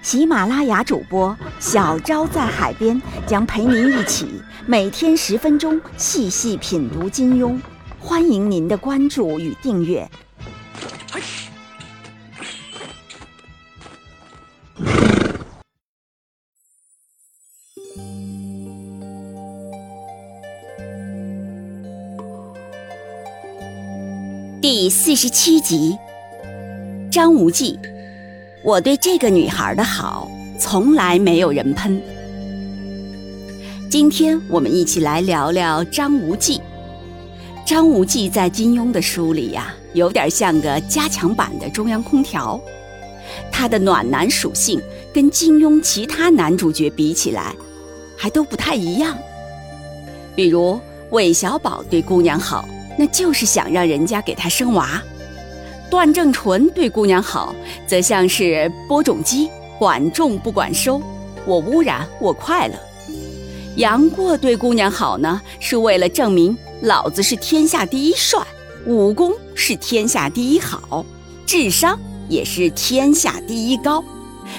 喜马拉雅主播小昭在海边将陪您一起每天十分钟细细品读金庸，欢迎您的关注与订阅。第四十七集，张无忌，我对这个女孩的好，从来没有人喷。今天我们一起来聊聊张无忌。张无忌在金庸的书里呀，有点像个加强版的中央空调。他的暖男属性跟金庸其他男主角比起来，还都不太一样。比如韦小宝对姑娘好。那就是想让人家给他生娃。段正淳对姑娘好，则像是播种机，管种不管收，我污染我快乐。杨过对姑娘好呢，是为了证明老子是天下第一帅，武功是天下第一好，智商也是天下第一高。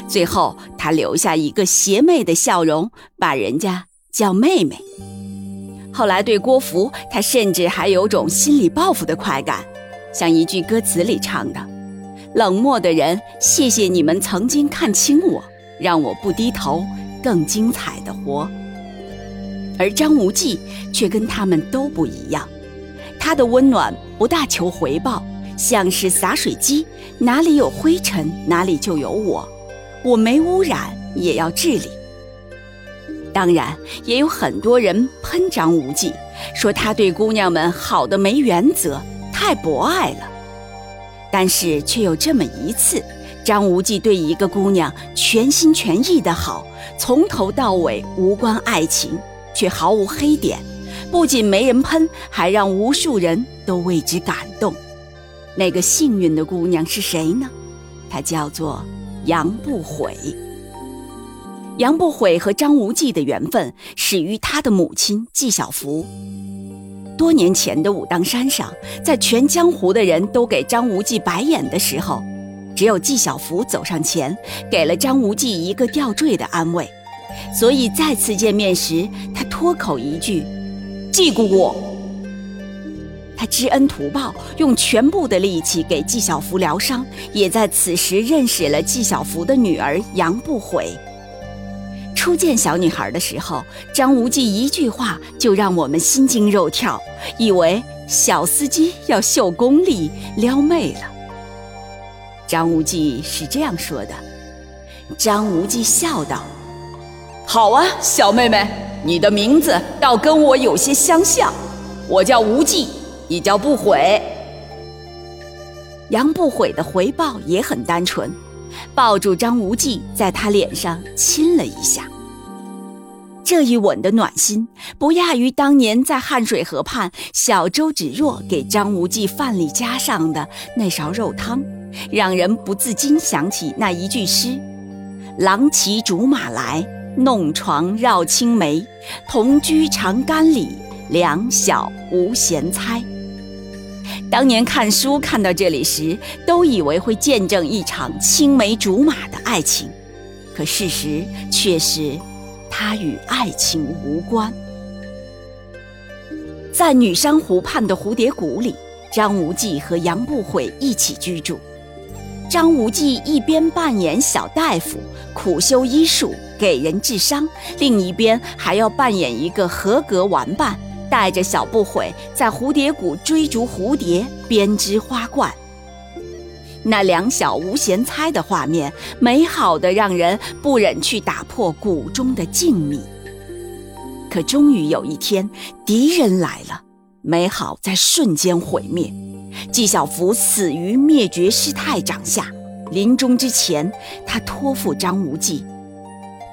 最后他留下一个邪魅的笑容，把人家叫妹妹。后来对郭芙，他甚至还有种心理报复的快感，像一句歌词里唱的：“冷漠的人，谢谢你们曾经看清我，让我不低头，更精彩的活。”而张无忌却跟他们都不一样，他的温暖不大求回报，像是洒水机，哪里有灰尘哪里就有我，我没污染也要治理。当然，也有很多人喷张无忌，说他对姑娘们好的没原则，太博爱了。但是却有这么一次，张无忌对一个姑娘全心全意的好，从头到尾无关爱情，却毫无黑点，不仅没人喷，还让无数人都为之感动。那个幸运的姑娘是谁呢？她叫做杨不悔。杨不悔和张无忌的缘分始于他的母亲纪晓芙。多年前的武当山上，在全江湖的人都给张无忌白眼的时候，只有纪晓芙走上前，给了张无忌一个吊坠的安慰。所以再次见面时，他脱口一句：“纪姑姑。”他知恩图报，用全部的力气给纪晓芙疗伤，也在此时认识了纪晓芙的女儿杨不悔。初见小女孩的时候，张无忌一句话就让我们心惊肉跳，以为小司机要秀功力撩妹了。张无忌是这样说的。张无忌笑道：“好啊，小妹妹，你的名字倒跟我有些相像，我叫无忌，你叫不悔。”杨不悔的回报也很单纯。抱住张无忌，在他脸上亲了一下。这一吻的暖心，不亚于当年在汉水河畔小周芷若给张无忌饭里加上的那勺肉汤，让人不自禁想起那一句诗：“郎骑竹马来，弄床绕青梅，同居长干里，两小无嫌猜。”当年看书看到这里时，都以为会见证一场青梅竹马的爱情，可事实却是，它与爱情无关。在女山湖畔的蝴蝶谷里，张无忌和杨不悔一起居住。张无忌一边扮演小大夫，苦修医术，给人治伤；另一边还要扮演一个合格玩伴。带着小不悔在蝴蝶谷追逐蝴蝶，编织花冠。那两小无嫌猜的画面，美好的让人不忍去打破谷中的静谧。可终于有一天，敌人来了，美好在瞬间毁灭。纪晓芙死于灭绝师太掌下。临终之前，他托付张无忌，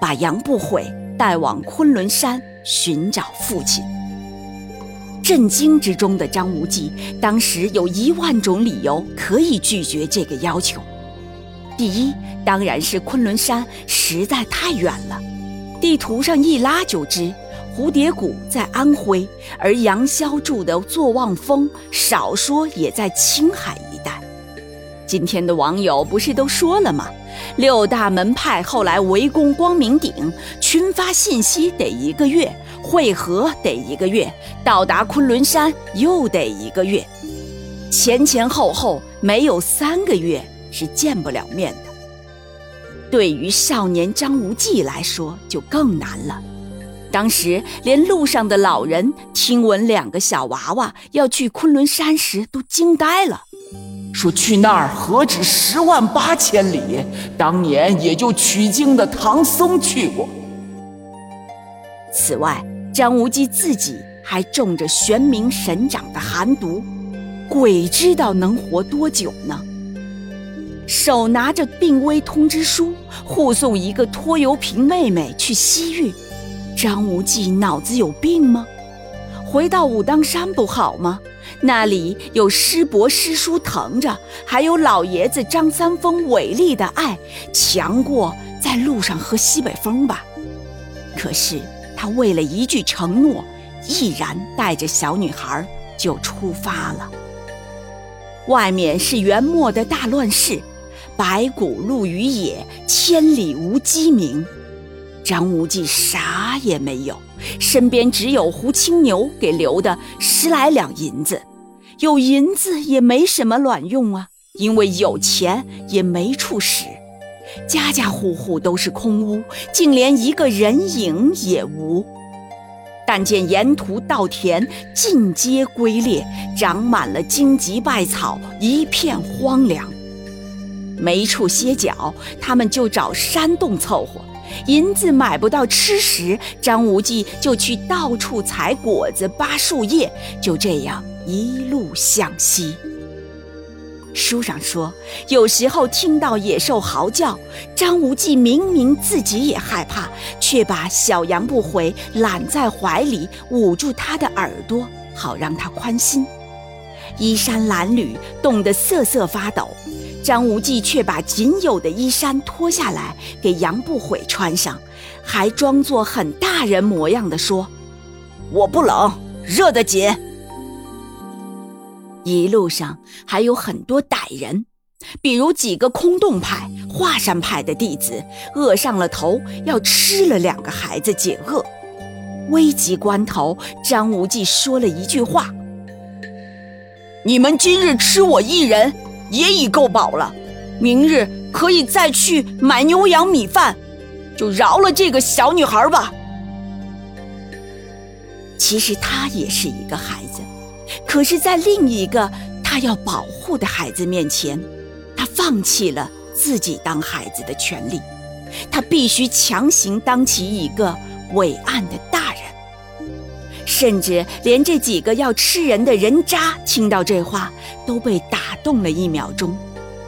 把杨不悔带往昆仑山寻找父亲。震惊之中的张无忌，当时有一万种理由可以拒绝这个要求。第一，当然是昆仑山实在太远了，地图上一拉就知，蝴蝶谷在安徽，而杨逍住的坐忘峰，少说也在青海一带。今天的网友不是都说了吗？六大门派后来围攻光明顶，群发信息得一个月。会合得一个月，到达昆仑山又得一个月，前前后后没有三个月是见不了面的。对于少年张无忌来说就更难了。当时连路上的老人听闻两个小娃娃要去昆仑山时都惊呆了，说去那儿何止十万八千里，当年也就取经的唐僧去过。此外。张无忌自己还中着玄冥神掌的寒毒，鬼知道能活多久呢。手拿着病危通知书，护送一个拖油瓶妹妹去西域，张无忌脑子有病吗？回到武当山不好吗？那里有师伯师叔疼着，还有老爷子张三丰伟丽的爱，强过在路上喝西北风吧。可是。他为了一句承诺，毅然带着小女孩就出发了。外面是元末的大乱世，白骨露于野，千里无鸡鸣。张无忌啥也没有，身边只有胡青牛给留的十来两银子。有银子也没什么卵用啊，因为有钱也没处使。家家户户都是空屋，竟连一个人影也无。但见沿途稻田尽皆龟裂，长满了荆棘败草，一片荒凉。没处歇脚，他们就找山洞凑合。银子买不到吃食，张无忌就去到处采果子、扒树叶，就这样一路向西。书上说，有时候听到野兽嚎叫，张无忌明明自己也害怕，却把小杨不回揽在怀里，捂住他的耳朵，好让他宽心。衣衫褴褛，冻得瑟瑟发抖，张无忌却把仅有的衣衫脱下来给杨不悔穿上，还装作很大人模样的说：“我不冷，热得紧。”一路上还有很多歹人，比如几个空洞派、华山派的弟子，饿上了头，要吃了两个孩子解饿。危急关头，张无忌说了一句话：“你们今日吃我一人，也已够饱了，明日可以再去买牛羊米饭，就饶了这个小女孩吧。”其实他也是一个孩子。可是，在另一个他要保护的孩子面前，他放弃了自己当孩子的权利，他必须强行当起一个伟岸的。甚至连这几个要吃人的人渣听到这话，都被打动了一秒钟。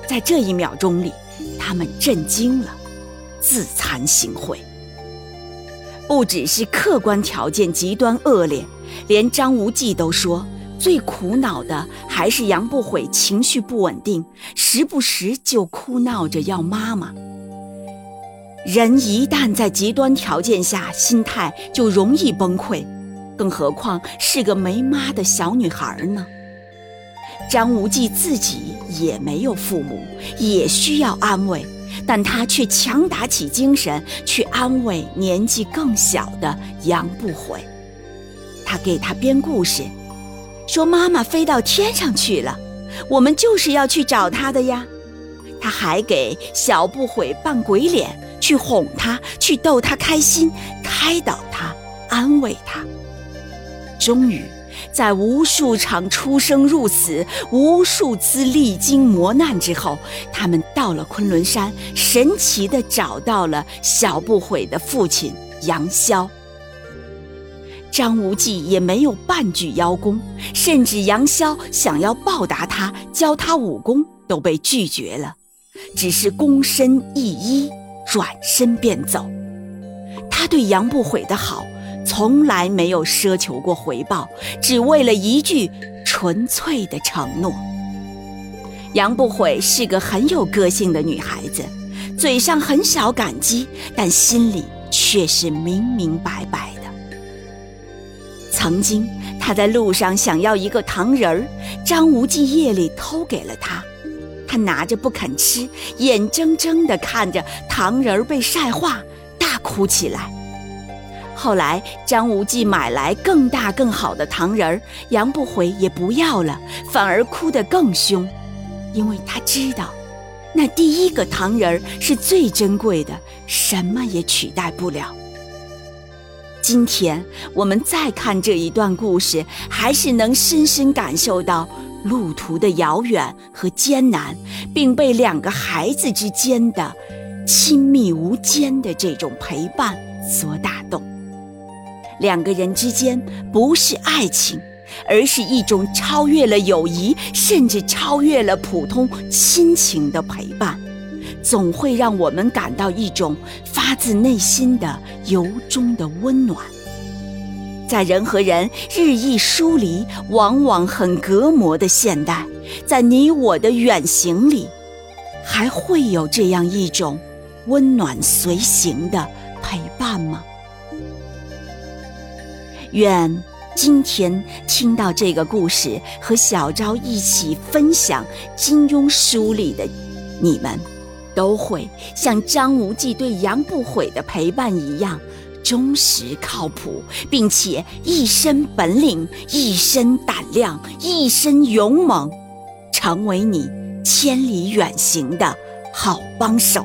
在这一秒钟里，他们震惊了，自惭形秽。不只是客观条件极端恶劣，连张无忌都说。最苦恼的还是杨不悔情绪不稳定，时不时就哭闹着要妈妈。人一旦在极端条件下，心态就容易崩溃，更何况是个没妈的小女孩呢？张无忌自己也没有父母，也需要安慰，但他却强打起精神去安慰年纪更小的杨不悔。他给他编故事。说妈妈飞到天上去了，我们就是要去找她的呀。他还给小不悔扮鬼脸，去哄他，去逗他开心，开导他，安慰他。终于，在无数场出生入死、无数次历经磨难之后，他们到了昆仑山，神奇地找到了小不悔的父亲杨逍。张无忌也没有半句邀功，甚至杨逍想要报答他、教他武功，都被拒绝了，只是躬身一揖，转身便走。他对杨不悔的好，从来没有奢求过回报，只为了一句纯粹的承诺。杨不悔是个很有个性的女孩子，嘴上很少感激，但心里却是明明白白的。曾经，她在路上想要一个糖人儿，张无忌夜里偷给了她，她拿着不肯吃，眼睁睁地看着糖人儿被晒化，大哭起来。后来，张无忌买来更大更好的糖人儿，杨不悔也不要了，反而哭得更凶。因为他知道，那第一个糖人儿是最珍贵的，什么也取代不了。今天我们再看这一段故事，还是能深深感受到路途的遥远和艰难，并被两个孩子之间的亲密无间的这种陪伴所打动。两个人之间不是爱情。而是一种超越了友谊，甚至超越了普通亲情的陪伴，总会让我们感到一种发自内心的由衷的温暖。在人和人日益疏离、往往很隔膜的现代，在你我的远行里，还会有这样一种温暖随行的陪伴吗？愿。今天听到这个故事，和小昭一起分享金庸书里的你们，都会像张无忌对杨不悔的陪伴一样忠实靠谱，并且一身本领、一身胆量、一身勇猛，成为你千里远行的好帮手。